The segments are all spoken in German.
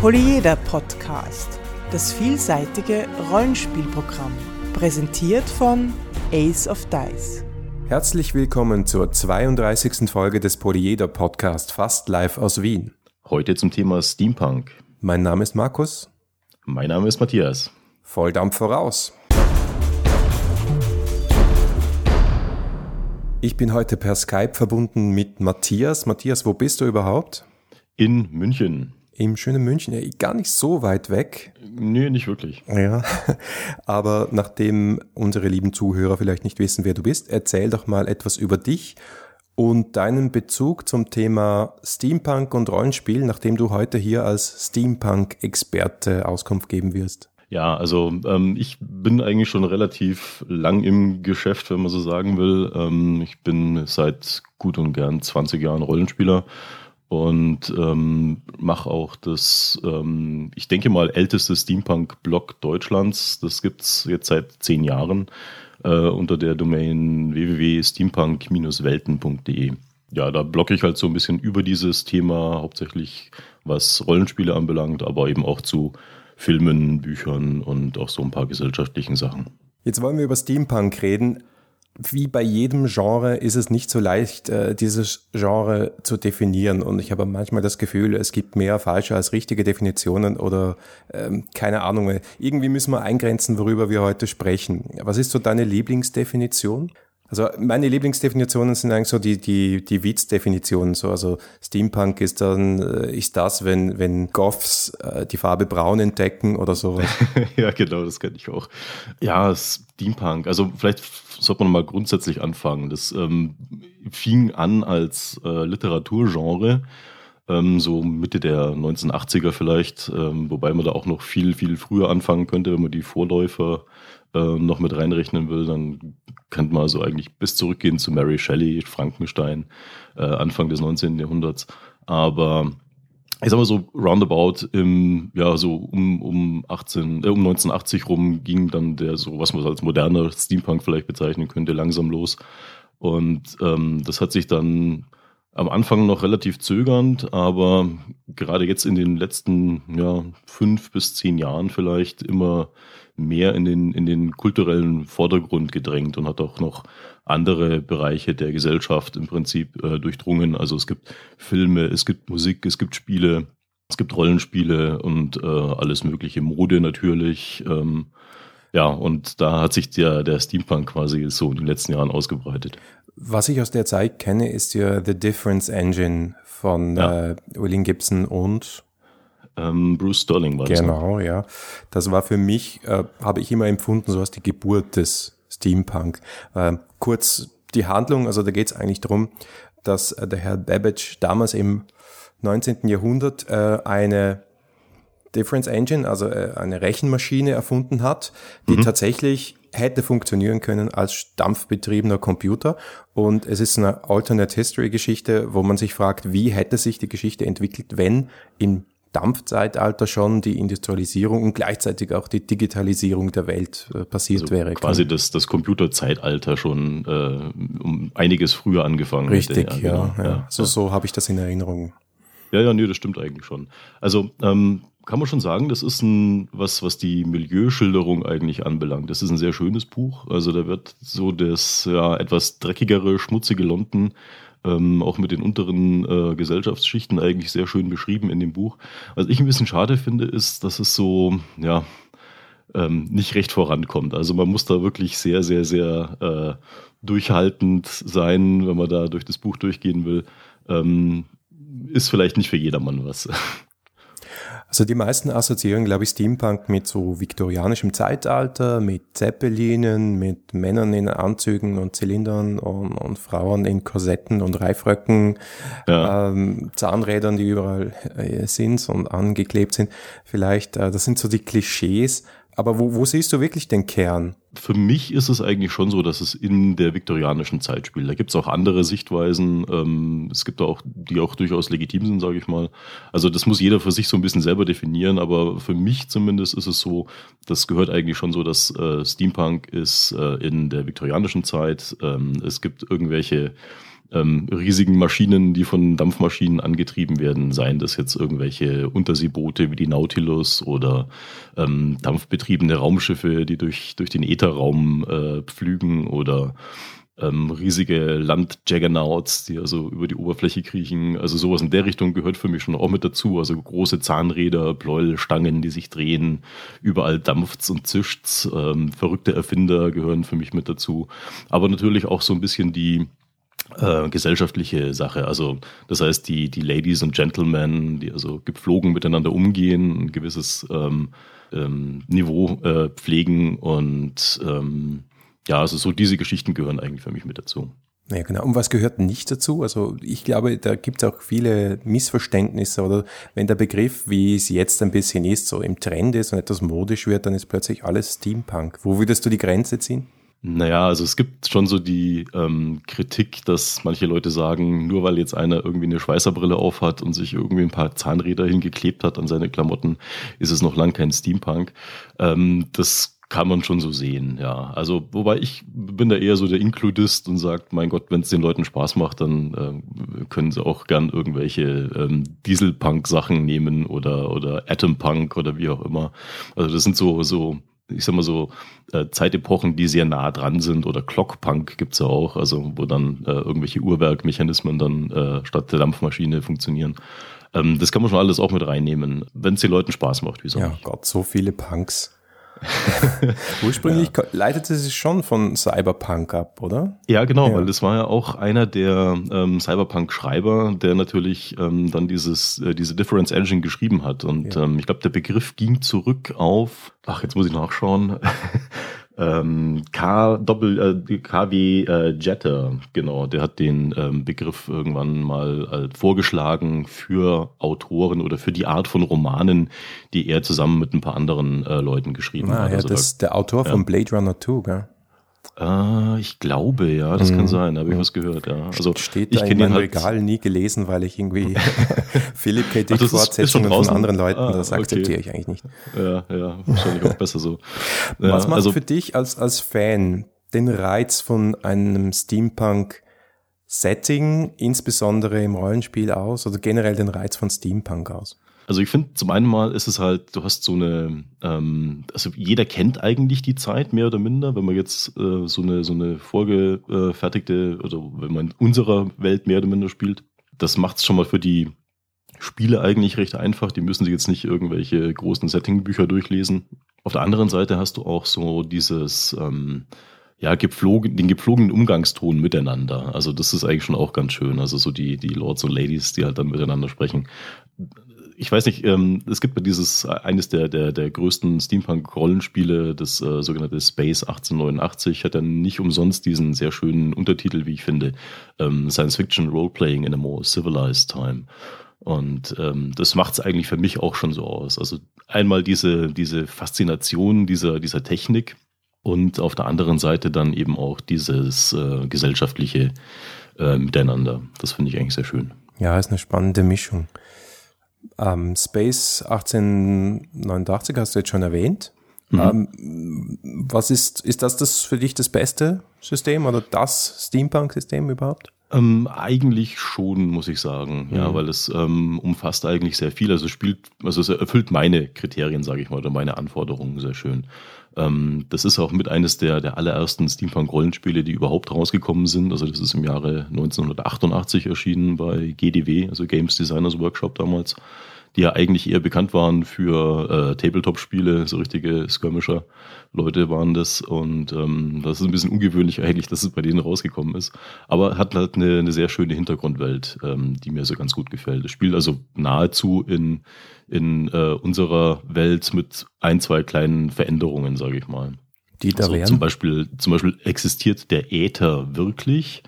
Polyeder Podcast, das vielseitige Rollenspielprogramm, präsentiert von Ace of Dice. Herzlich willkommen zur 32. Folge des Polyeder Podcast Fast Live aus Wien. Heute zum Thema Steampunk. Mein Name ist Markus. Mein Name ist Matthias. Volldampf voraus. Ich bin heute per Skype verbunden mit Matthias. Matthias, wo bist du überhaupt? In München. Im schönen München, ja, gar nicht so weit weg. Nee, nicht wirklich. Ja, aber nachdem unsere lieben Zuhörer vielleicht nicht wissen, wer du bist, erzähl doch mal etwas über dich und deinen Bezug zum Thema Steampunk und Rollenspiel, nachdem du heute hier als Steampunk-Experte Auskunft geben wirst. Ja, also ähm, ich bin eigentlich schon relativ lang im Geschäft, wenn man so sagen will. Ähm, ich bin seit gut und gern 20 Jahren Rollenspieler und ähm, mache auch das, ähm, ich denke mal, älteste Steampunk-Blog Deutschlands. Das gibt's jetzt seit zehn Jahren äh, unter der Domain www.steampunk-welten.de. Ja, da blogge ich halt so ein bisschen über dieses Thema, hauptsächlich was Rollenspiele anbelangt, aber eben auch zu Filmen, Büchern und auch so ein paar gesellschaftlichen Sachen. Jetzt wollen wir über Steampunk reden wie bei jedem Genre ist es nicht so leicht, äh, dieses Genre zu definieren. Und ich habe manchmal das Gefühl, es gibt mehr falsche als richtige Definitionen oder ähm, keine Ahnung. Irgendwie müssen wir eingrenzen, worüber wir heute sprechen. Was ist so deine Lieblingsdefinition? Also meine Lieblingsdefinitionen sind eigentlich so die, die, die Witz-Definitionen. So, also Steampunk ist dann, äh, ist das, wenn, wenn Goths äh, die Farbe braun entdecken oder sowas. ja, genau, das kenne ich auch. Ja, Steampunk. Also vielleicht sollte man mal grundsätzlich anfangen. Das ähm, fing an als äh, Literaturgenre, ähm, so Mitte der 1980er vielleicht, ähm, wobei man da auch noch viel, viel früher anfangen könnte, wenn man die Vorläufer äh, noch mit reinrechnen will, dann könnte man also eigentlich bis zurückgehen zu Mary Shelley, Frankenstein, äh, Anfang des 19. Jahrhunderts. Aber ich sag mal so roundabout im, ja, so um, um 18, äh, um 1980 rum ging dann der so, was man als moderner Steampunk vielleicht bezeichnen könnte, langsam los. Und ähm, das hat sich dann am Anfang noch relativ zögernd, aber gerade jetzt in den letzten ja, fünf bis zehn Jahren vielleicht immer mehr in den, in den kulturellen Vordergrund gedrängt und hat auch noch andere Bereiche der Gesellschaft im Prinzip äh, durchdrungen. Also es gibt Filme, es gibt Musik, es gibt Spiele, es gibt Rollenspiele und äh, alles mögliche, Mode natürlich. Ähm, ja, und da hat sich der, der Steampunk quasi so in den letzten Jahren ausgebreitet. Was ich aus der Zeit kenne, ist ja The Difference Engine von ja. äh, William Gibson und ähm, Bruce Sterling war das. Genau, ja. Das war für mich, äh, habe ich immer empfunden, so als die Geburt des Steampunk. Äh, kurz die Handlung, also da geht es eigentlich darum, dass äh, der Herr Babbage damals im 19. Jahrhundert äh, eine Difference Engine, also äh, eine Rechenmaschine erfunden hat, die mhm. tatsächlich hätte funktionieren können als dampfbetriebener Computer. Und es ist eine Alternate History Geschichte, wo man sich fragt, wie hätte sich die Geschichte entwickelt, wenn im Dampfzeitalter schon die Industrialisierung und gleichzeitig auch die Digitalisierung der Welt äh, passiert also wäre. Quasi das, das Computerzeitalter schon äh, um einiges früher angefangen Richtig, hätte. Ja, genau. ja, ja. So, so habe ich das in Erinnerung. Ja, ja, nee, das stimmt eigentlich schon. Also ähm, kann man schon sagen, das ist ein, was, was die Milieuschilderung eigentlich anbelangt. Das ist ein sehr schönes Buch. Also da wird so das ja, etwas dreckigere, schmutzige London ähm, auch mit den unteren äh, Gesellschaftsschichten eigentlich sehr schön beschrieben in dem Buch. Was ich ein bisschen schade finde, ist, dass es so, ja, ähm, nicht recht vorankommt. Also man muss da wirklich sehr, sehr, sehr äh, durchhaltend sein, wenn man da durch das Buch durchgehen will. Ähm, ist vielleicht nicht für jedermann was. Also die meisten assoziieren, glaube ich, Steampunk mit so viktorianischem Zeitalter, mit Zeppelinen, mit Männern in Anzügen und Zylindern und, und Frauen in Korsetten und Reifröcken, ja. ähm, Zahnrädern, die überall äh, sind und angeklebt sind. Vielleicht, äh, das sind so die Klischees. Aber wo, wo siehst du wirklich den Kern? Für mich ist es eigentlich schon so, dass es in der viktorianischen Zeit spielt. Da gibt es auch andere Sichtweisen. Ähm, es gibt auch, die auch durchaus legitim sind, sage ich mal. Also das muss jeder für sich so ein bisschen selber definieren. Aber für mich zumindest ist es so, das gehört eigentlich schon so, dass äh, Steampunk ist äh, in der viktorianischen Zeit. Ähm, es gibt irgendwelche ähm, riesigen Maschinen, die von Dampfmaschinen angetrieben werden, seien das jetzt irgendwelche Unterseeboote wie die Nautilus oder ähm, dampfbetriebene Raumschiffe, die durch, durch den Ätherraum äh, pflügen oder ähm, riesige Landjaggernauts, die also über die Oberfläche kriechen. Also sowas in der Richtung gehört für mich schon auch mit dazu. Also große Zahnräder, Pleuelstangen, die sich drehen, überall dampft's und zischt's. Ähm, verrückte Erfinder gehören für mich mit dazu. Aber natürlich auch so ein bisschen die äh, gesellschaftliche Sache. Also das heißt, die, die Ladies und Gentlemen, die also gepflogen miteinander umgehen, ein gewisses ähm, ähm, Niveau äh, pflegen und ähm, ja, also so diese Geschichten gehören eigentlich für mich mit dazu. Ja, genau. Und was gehört nicht dazu? Also ich glaube, da gibt es auch viele Missverständnisse oder wenn der Begriff, wie es jetzt ein bisschen ist, so im Trend ist und etwas modisch wird, dann ist plötzlich alles Steampunk. Wo würdest du die Grenze ziehen? Naja, also es gibt schon so die ähm, Kritik, dass manche Leute sagen, nur weil jetzt einer irgendwie eine Schweißerbrille aufhat und sich irgendwie ein paar Zahnräder hingeklebt hat an seine Klamotten, ist es noch lang kein Steampunk. Ähm, das kann man schon so sehen, ja. Also, wobei ich bin da eher so der Inkludist und sagt, mein Gott, wenn es den Leuten Spaß macht, dann äh, können sie auch gern irgendwelche ähm, Dieselpunk-Sachen nehmen oder, oder Atompunk oder wie auch immer. Also das sind so, so, ich sag mal so, äh, Zeitepochen, die sehr nah dran sind oder Clockpunk gibt's ja auch, also wo dann äh, irgendwelche Uhrwerkmechanismen dann äh, statt der Dampfmaschine funktionieren. Ähm, das kann man schon alles auch mit reinnehmen, wenn es den Leuten Spaß macht, wieso Ja? Gott, so viele Punks. Ursprünglich ja. leitete sich schon von Cyberpunk ab, oder? Ja, genau, ja. weil das war ja auch einer der ähm, Cyberpunk-Schreiber, der natürlich ähm, dann dieses, äh, diese Difference Engine geschrieben hat. Und ja. ähm, ich glaube, der Begriff ging zurück auf, ach, jetzt muss ich nachschauen, ähm, K Doppel äh, KW äh, Jetter, genau, der hat den ähm, Begriff irgendwann mal äh, vorgeschlagen für Autoren oder für die Art von Romanen, die er zusammen mit ein paar anderen äh, Leuten geschrieben ah, hat. Ja, also das ist der Autor ja. von Blade Runner 2, gell? Äh, ich glaube, ja, das mhm. kann sein, da habe ich was gehört, ja. Also Steht ich da in meinem halt Regal nie gelesen, weil ich irgendwie Philipp K. Dick Fortsetzungen von anderen Leuten, ah, das akzeptiere okay. ich eigentlich nicht. Ja, ja, wahrscheinlich auch besser so. Ja, was macht also, für dich als, als Fan den Reiz von einem Steampunk Setting, insbesondere im Rollenspiel aus, oder generell den Reiz von Steampunk aus? Also ich finde, zum einen mal ist es halt, du hast so eine, ähm, also jeder kennt eigentlich die Zeit mehr oder minder, wenn man jetzt äh, so eine so eine vorgefertigte, oder wenn man in unserer Welt mehr oder minder spielt. Das macht es schon mal für die Spiele eigentlich recht einfach. Die müssen sich jetzt nicht irgendwelche großen Settingbücher durchlesen. Auf der anderen Seite hast du auch so dieses ähm, ja, gepflogen, den gepflogenen Umgangston miteinander. Also das ist eigentlich schon auch ganz schön. Also so die, die Lords und Ladies, die halt dann miteinander sprechen ich weiß nicht, ähm, es gibt dieses, eines der, der, der größten Steampunk-Rollenspiele, das äh, sogenannte Space 1889, hat dann nicht umsonst diesen sehr schönen Untertitel, wie ich finde, ähm, Science Fiction Roleplaying in a More Civilized Time. Und ähm, das macht es eigentlich für mich auch schon so aus. Also einmal diese, diese Faszination dieser, dieser Technik und auf der anderen Seite dann eben auch dieses äh, gesellschaftliche äh, Miteinander. Das finde ich eigentlich sehr schön. Ja, ist eine spannende Mischung. Ähm, Space 1889 hast du jetzt schon erwähnt. Mhm. Ähm, was ist, ist das das für dich das beste System oder das Steampunk-System überhaupt? Ähm, eigentlich schon, muss ich sagen, mhm. ja, weil es ähm, umfasst eigentlich sehr viel. Also spielt, also es erfüllt meine Kriterien, sage ich mal, oder meine Anforderungen sehr schön. Ähm, das ist auch mit eines der, der allerersten Steampunk-Rollenspiele, die überhaupt rausgekommen sind. Also das ist im Jahre 1988 erschienen bei GDW, also Games Designers Workshop damals die ja eigentlich eher bekannt waren für äh, Tabletop-Spiele, so richtige Skirmisher-Leute waren das. Und ähm, das ist ein bisschen ungewöhnlich eigentlich, dass es bei denen rausgekommen ist. Aber hat halt eine, eine sehr schöne Hintergrundwelt, ähm, die mir so ganz gut gefällt. Das spielt also nahezu in, in äh, unserer Welt mit ein, zwei kleinen Veränderungen, sage ich mal. Die da also wären? Zum Beispiel, zum Beispiel existiert der Äther wirklich.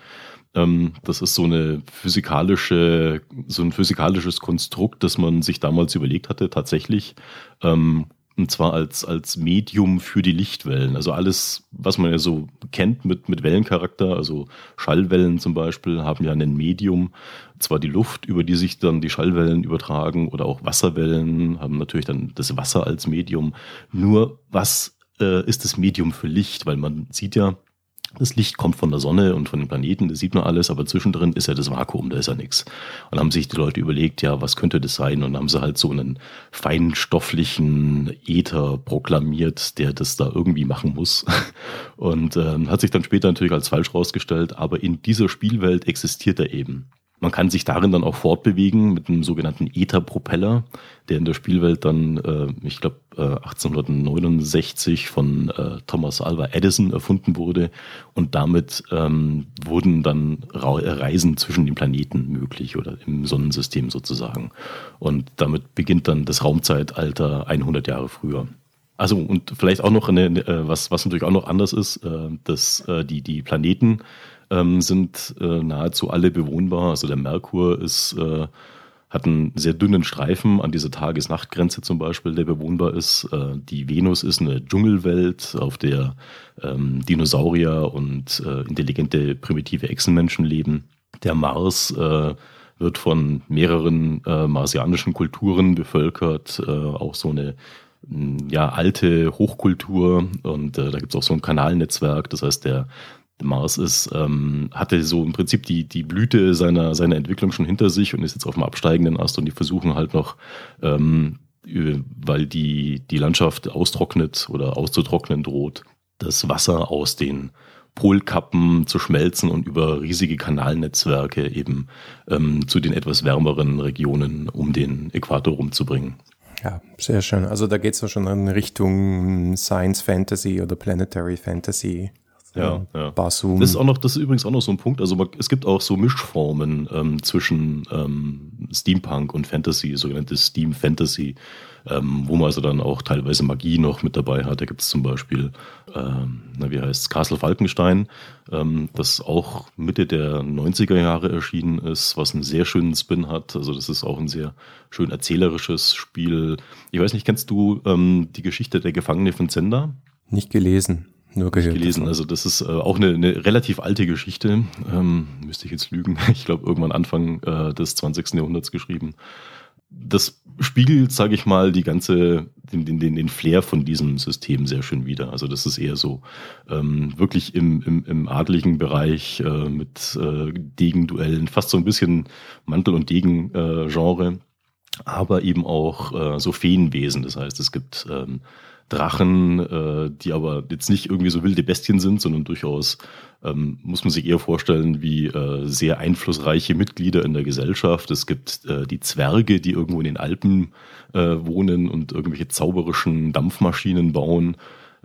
Ähm, das ist so eine physikalische, so ein physikalisches Konstrukt, das man sich damals überlegt hatte, tatsächlich. Ähm, und zwar als, als Medium für die Lichtwellen. Also alles, was man ja so kennt mit, mit Wellencharakter, also Schallwellen zum Beispiel, haben ja ein Medium. Zwar die Luft, über die sich dann die Schallwellen übertragen, oder auch Wasserwellen haben natürlich dann das Wasser als Medium. Nur was äh, ist das Medium für Licht? Weil man sieht ja, Das Licht kommt von der Sonne und von den Planeten, das sieht man alles, aber zwischendrin ist ja das Vakuum, da ist ja nichts. Und haben sich die Leute überlegt, ja, was könnte das sein? Und haben sie halt so einen feinstofflichen Äther proklamiert, der das da irgendwie machen muss. Und ähm, hat sich dann später natürlich als falsch rausgestellt, aber in dieser Spielwelt existiert er eben. Man kann sich darin dann auch fortbewegen mit einem sogenannten Ether-Propeller, der in der Spielwelt dann, äh, ich glaube, äh, 1869 von äh, Thomas Alva Edison erfunden wurde. Und damit ähm, wurden dann Ra Reisen zwischen den Planeten möglich oder im Sonnensystem sozusagen. Und damit beginnt dann das Raumzeitalter 100 Jahre früher. Also und vielleicht auch noch eine, äh, was, was natürlich auch noch anders ist, äh, dass äh, die, die Planeten ähm, sind äh, nahezu alle bewohnbar. Also der Merkur ist, äh, hat einen sehr dünnen Streifen an dieser Tages-Nacht-Grenze zum Beispiel, der bewohnbar ist. Äh, die Venus ist eine Dschungelwelt, auf der ähm, Dinosaurier und äh, intelligente primitive Echsenmenschen leben. Der Mars äh, wird von mehreren äh, marsianischen Kulturen bevölkert, auch so eine ja, alte Hochkultur und äh, da gibt es auch so ein Kanalnetzwerk. Das heißt, der, Mars ist, ähm, hatte so im Prinzip die, die Blüte seiner, seiner Entwicklung schon hinter sich und ist jetzt auf dem absteigenden Ast und die versuchen halt noch, ähm, weil die, die Landschaft austrocknet oder auszutrocknen droht, das Wasser aus den Polkappen zu schmelzen und über riesige Kanalnetzwerke eben ähm, zu den etwas wärmeren Regionen um den Äquator rumzubringen. Ja, sehr schön. Also da geht es ja schon in Richtung Science Fantasy oder Planetary Fantasy. Ja, ja. Basum. Das ist auch noch, das ist übrigens auch noch so ein Punkt. Also man, es gibt auch so Mischformen ähm, zwischen ähm, Steampunk und Fantasy, sogenannte Steam Fantasy, ähm, wo man also dann auch teilweise Magie noch mit dabei hat. Da gibt es zum Beispiel, ähm, na, wie heißt Castle Falkenstein, ähm, das auch Mitte der 90er Jahre erschienen ist, was einen sehr schönen Spin hat. Also das ist auch ein sehr schön erzählerisches Spiel. Ich weiß nicht, kennst du ähm, die Geschichte der Gefangene von Zenda? Nicht gelesen. Nur gehört. gelesen. Also das ist äh, auch eine, eine relativ alte Geschichte. Ähm, müsste ich jetzt lügen. Ich glaube, irgendwann Anfang äh, des 20. Jahrhunderts geschrieben. Das spiegelt, sage ich mal, die ganze, den, den, den Flair von diesem System sehr schön wider. Also das ist eher so ähm, wirklich im, im, im adligen Bereich äh, mit äh, Degenduellen, fast so ein bisschen Mantel- und Degen-Genre, äh, aber eben auch äh, so Feenwesen. Das heißt, es gibt ähm, Drachen, äh, die aber jetzt nicht irgendwie so wilde Bestien sind, sondern durchaus ähm, muss man sich eher vorstellen wie äh, sehr einflussreiche Mitglieder in der Gesellschaft. Es gibt äh, die Zwerge, die irgendwo in den Alpen äh, wohnen und irgendwelche zauberischen Dampfmaschinen bauen.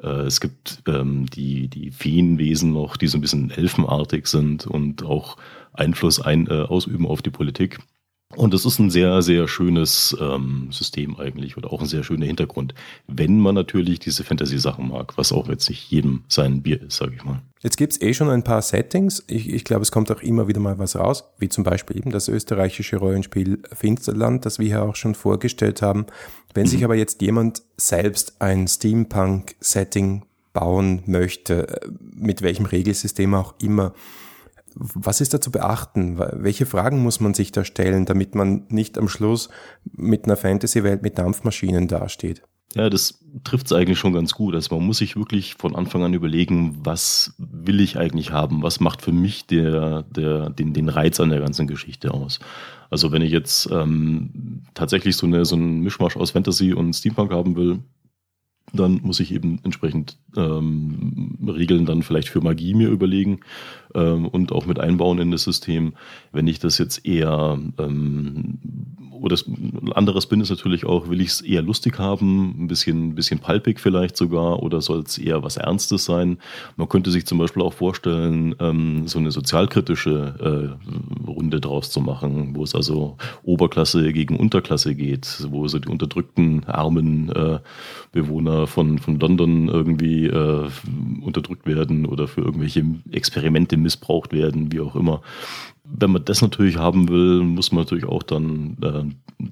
Äh, es gibt ähm, die, die Feenwesen noch, die so ein bisschen elfenartig sind und auch Einfluss ein, äh, ausüben auf die Politik. Und das ist ein sehr, sehr schönes ähm, System eigentlich oder auch ein sehr schöner Hintergrund, wenn man natürlich diese Fantasy-Sachen mag, was auch jetzt nicht jedem sein Bier ist, sage ich mal. Jetzt gibt's eh schon ein paar Settings. Ich, ich glaube, es kommt auch immer wieder mal was raus, wie zum Beispiel eben das österreichische Rollenspiel Finsterland, das wir hier auch schon vorgestellt haben. Wenn mhm. sich aber jetzt jemand selbst ein Steampunk-Setting bauen möchte, äh, mit welchem Regelsystem auch immer, was ist da zu beachten? Welche Fragen muss man sich da stellen, damit man nicht am Schluss mit einer Fantasy-Welt mit Dampfmaschinen dasteht? Ja, das trifft es eigentlich schon ganz gut. Also man muss sich wirklich von Anfang an überlegen, was will ich eigentlich haben? Was macht für mich der, der, den, den Reiz an der ganzen Geschichte aus? Also wenn ich jetzt ähm, tatsächlich so, eine, so einen Mischmasch aus Fantasy und Steampunk haben will, dann muss ich eben entsprechend ähm, Regeln dann vielleicht für Magie mir überlegen ähm, und auch mit einbauen in das System. Wenn ich das jetzt eher ähm, oder ein anderes bin ist natürlich auch, will ich es eher lustig haben, ein bisschen, ein bisschen palpig vielleicht sogar, oder soll es eher was Ernstes sein? Man könnte sich zum Beispiel auch vorstellen, ähm, so eine sozialkritische äh, Runde draus zu machen, wo es also Oberklasse gegen Unterklasse geht, wo so die unterdrückten, armen äh, Bewohner von, von London irgendwie äh, unterdrückt werden oder für irgendwelche Experimente missbraucht werden, wie auch immer. Wenn man das natürlich haben will, muss man natürlich auch dann äh,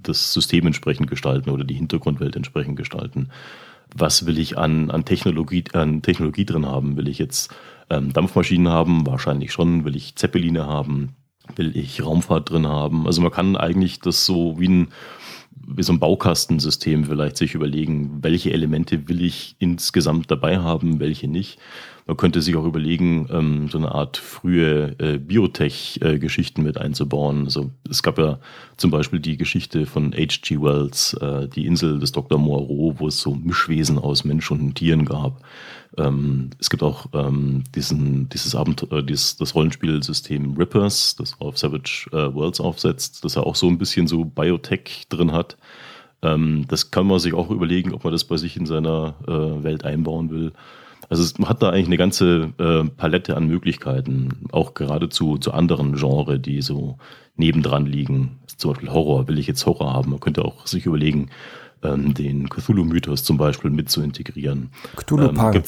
das System entsprechend gestalten oder die Hintergrundwelt entsprechend gestalten. Was will ich an, an, Technologie, an Technologie drin haben? Will ich jetzt ähm, Dampfmaschinen haben? Wahrscheinlich schon. Will ich Zeppeline haben? Will ich Raumfahrt drin haben? Also man kann eigentlich das so wie ein wie so ein Baukastensystem vielleicht sich überlegen, welche Elemente will ich insgesamt dabei haben, welche nicht. Man könnte sich auch überlegen, ähm, so eine Art frühe äh, Biotech-Geschichten mit einzubauen. Also es gab ja zum Beispiel die Geschichte von H.G. Wells, äh, die Insel des Dr. Moreau, wo es so Mischwesen aus Mensch und Tieren gab. Ähm, es gibt auch ähm, diesen, dieses Abenteuer, äh, dieses, das Rollenspielsystem Rippers, das auf Savage äh, Worlds aufsetzt, das ja auch so ein bisschen so Biotech drin hat. Ähm, das kann man sich auch überlegen, ob man das bei sich in seiner äh, Welt einbauen will. Also es, man hat da eigentlich eine ganze äh, Palette an Möglichkeiten, auch geradezu zu anderen Genres, die so nebendran liegen. Zum Beispiel Horror, will ich jetzt Horror haben? Man könnte auch sich überlegen, ähm, den Cthulhu-Mythos zum Beispiel mit zu integrieren. Cthulhu-Punk. Ähm,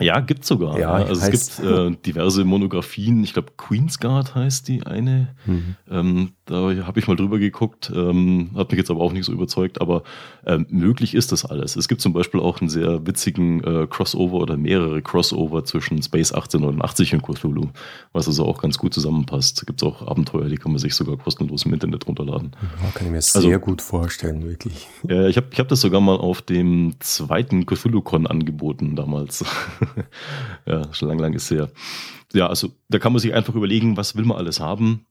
ja, gibt's sogar. Ja, ja. Also es gibt äh, diverse Monografien. Ich glaube, Queensguard heißt die eine. Mhm. Ähm, da habe ich mal drüber geguckt, ähm, hat mich jetzt aber auch nicht so überzeugt, aber ähm, möglich ist das alles. Es gibt zum Beispiel auch einen sehr witzigen äh, Crossover oder mehrere Crossover zwischen Space 1889 und Cthulhu, was also auch ganz gut zusammenpasst. Da gibt es auch Abenteuer, die kann man sich sogar kostenlos im Internet runterladen. Ja, kann ich mir also sehr also, gut vorstellen, wirklich. Ja, ich habe ich hab das sogar mal auf dem zweiten Cthulhu-Con angeboten damals. ja, schon lang, lang ist her. Ja, also da kann man sich einfach überlegen, was will man alles haben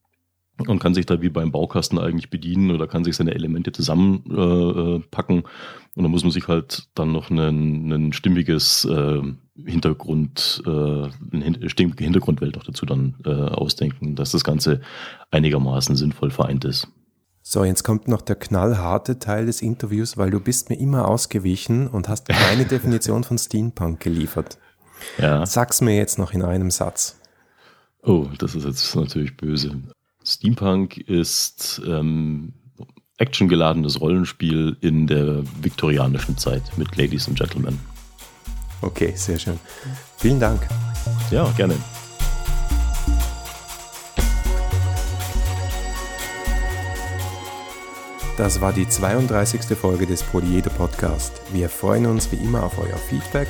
und kann sich da wie beim Baukasten eigentlich bedienen oder kann sich seine Elemente zusammenpacken. Äh, und dann muss man sich halt dann noch ein, stimmiges äh, Hintergrund, äh, eine stimmige Hintergrundwelt auch dazu dann äh, ausdenken, dass das Ganze einigermaßen sinnvoll vereint ist. So, jetzt kommt noch der knallharte Teil des Interviews, weil du bist mir immer ausgewichen und hast keine Definition von Steampunk geliefert. Ja. Sag's mir jetzt noch in einem Satz. Oh, das ist jetzt natürlich böse. Steampunk ist ähm, actiongeladenes Rollenspiel in der viktorianischen Zeit mit Ladies and Gentlemen. Okay, sehr schön. Vielen Dank. Ja, gerne. Das war die 32. Folge des Poliede Podcast. Wir freuen uns wie immer auf euer Feedback.